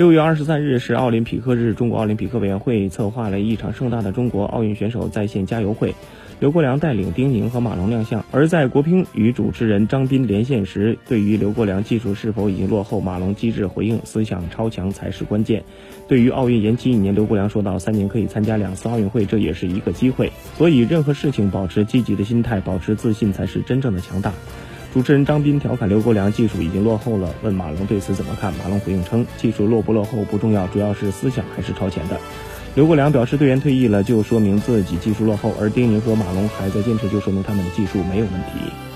六月二十三日是奥林匹克日，中国奥林匹克委员会策划了一场盛大的中国奥运选手在线加油会。刘国梁带领丁宁和马龙亮相。而在国乒与主持人张斌连线时，对于刘国梁技术是否已经落后，马龙机智回应：“思想超强才是关键。”对于奥运延期一年，刘国梁说道：“三年可以参加两次奥运会，这也是一个机会。所以任何事情保持积极的心态，保持自信才是真正的强大。”主持人张斌调侃刘国梁技术已经落后了，问马龙对此怎么看？马龙回应称：“技术落不落后不重要，主要是思想还是超前的。”刘国梁表示，队员退役了就说明自己技术落后，而丁宁和马龙还在坚持，就说明他们的技术没有问题。